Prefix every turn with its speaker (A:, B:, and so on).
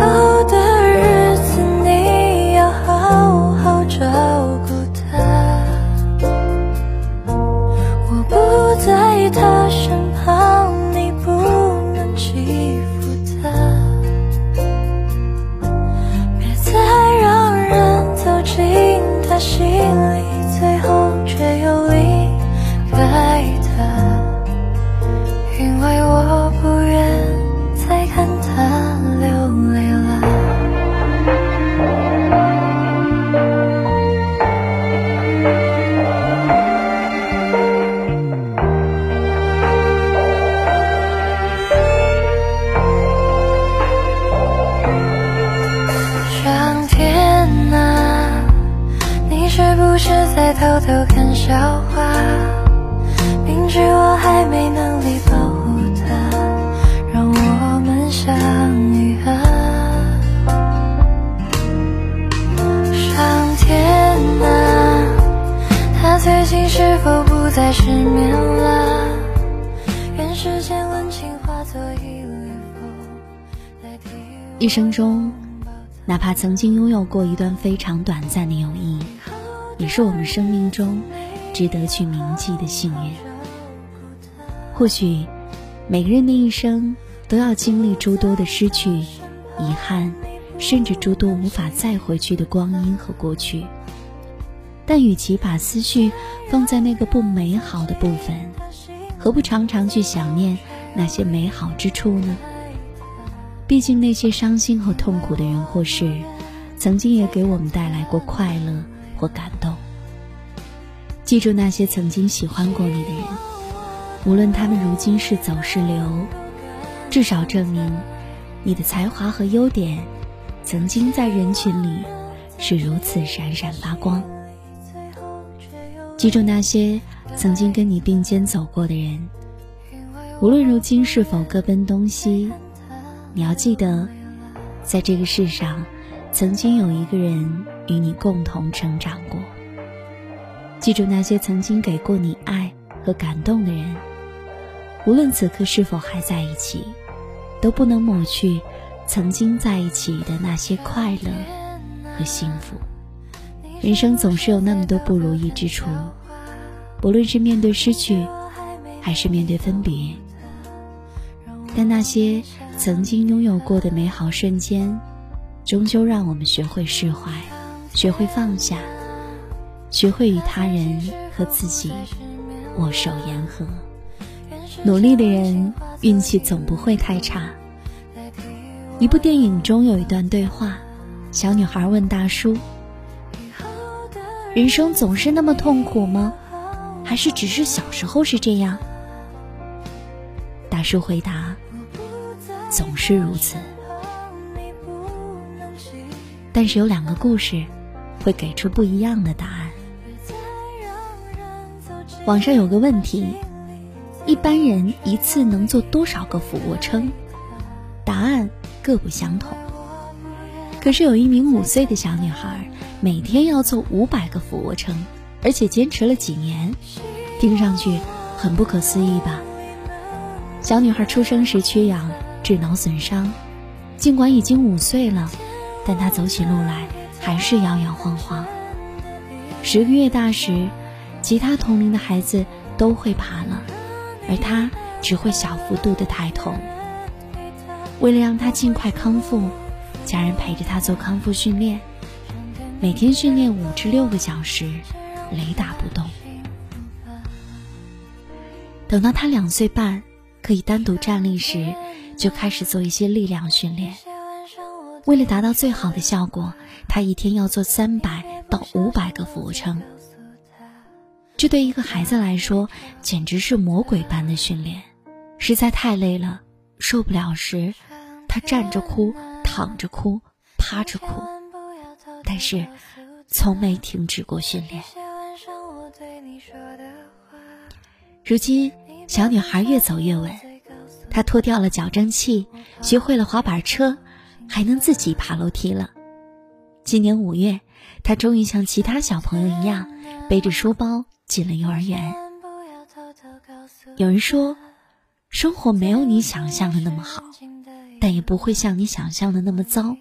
A: 后的日子你要好好照顾她。我不在她身旁，你不能欺负她。别再让人走进她心在偷偷看笑话？明知我还没能力保护她，让我们相遇啊！上天啊，他最近是否不再失眠了？愿世间温情化作一缕风，代替我
B: 一生中，哪怕曾经拥有过一段非常短暂的友谊，也是我们生命中值得去铭记的幸运。或许，每个人的一生都要经历诸多的失去、遗憾，甚至诸多无法再回去的光阴和过去。但与其把思绪放在那个不美好的部分，何不常常去想念那些美好之处呢？毕竟那些伤心和痛苦的人或事，曾经也给我们带来过快乐或感动。记住那些曾经喜欢过你的人，无论他们如今是走是留，至少证明你的才华和优点，曾经在人群里是如此闪闪发光。记住那些曾经跟你并肩走过的人，无论如今是否各奔东西。你要记得，在这个世上，曾经有一个人与你共同成长过。记住那些曾经给过你爱和感动的人，无论此刻是否还在一起，都不能抹去曾经在一起的那些快乐和幸福。人生总是有那么多不如意之处，不论是面对失去，还是面对分别。但那些曾经拥有过的美好瞬间，终究让我们学会释怀，学会放下，学会与他人和自己握手言和。努力的人运气总不会太差。一部电影中有一段对话，小女孩问大叔：“人生总是那么痛苦吗？还是只是小时候是这样？”大叔回答。总是如此，但是有两个故事会给出不一样的答案。网上有个问题：一般人一次能做多少个俯卧撑？答案各不相同。可是有一名五岁的小女孩，每天要做五百个俯卧撑，而且坚持了几年，听上去很不可思议吧？小女孩出生时缺氧。致脑损伤，尽管已经五岁了，但他走起路来还是摇摇晃晃。十个月大时，其他同龄的孩子都会爬了，而他只会小幅度的抬头。为了让他尽快康复，家人陪着他做康复训练，每天训练五至六个小时，雷打不动。等到他两岁半，可以单独站立时。就开始做一些力量训练。为了达到最好的效果，他一天要做三百到五百个俯卧撑。这对一个孩子来说简直是魔鬼般的训练。实在太累了，受不了时，他站着哭，躺着哭，趴着哭，但是从没停止过训练。如今，小女孩越走越稳。她脱掉了矫正器，学会了滑板车，还能自己爬楼梯了。今年五月，他终于像其他小朋友一样，背着书包进了幼儿园。有人说，生活没有你想象的那么好，但也不会像你想象的那么糟。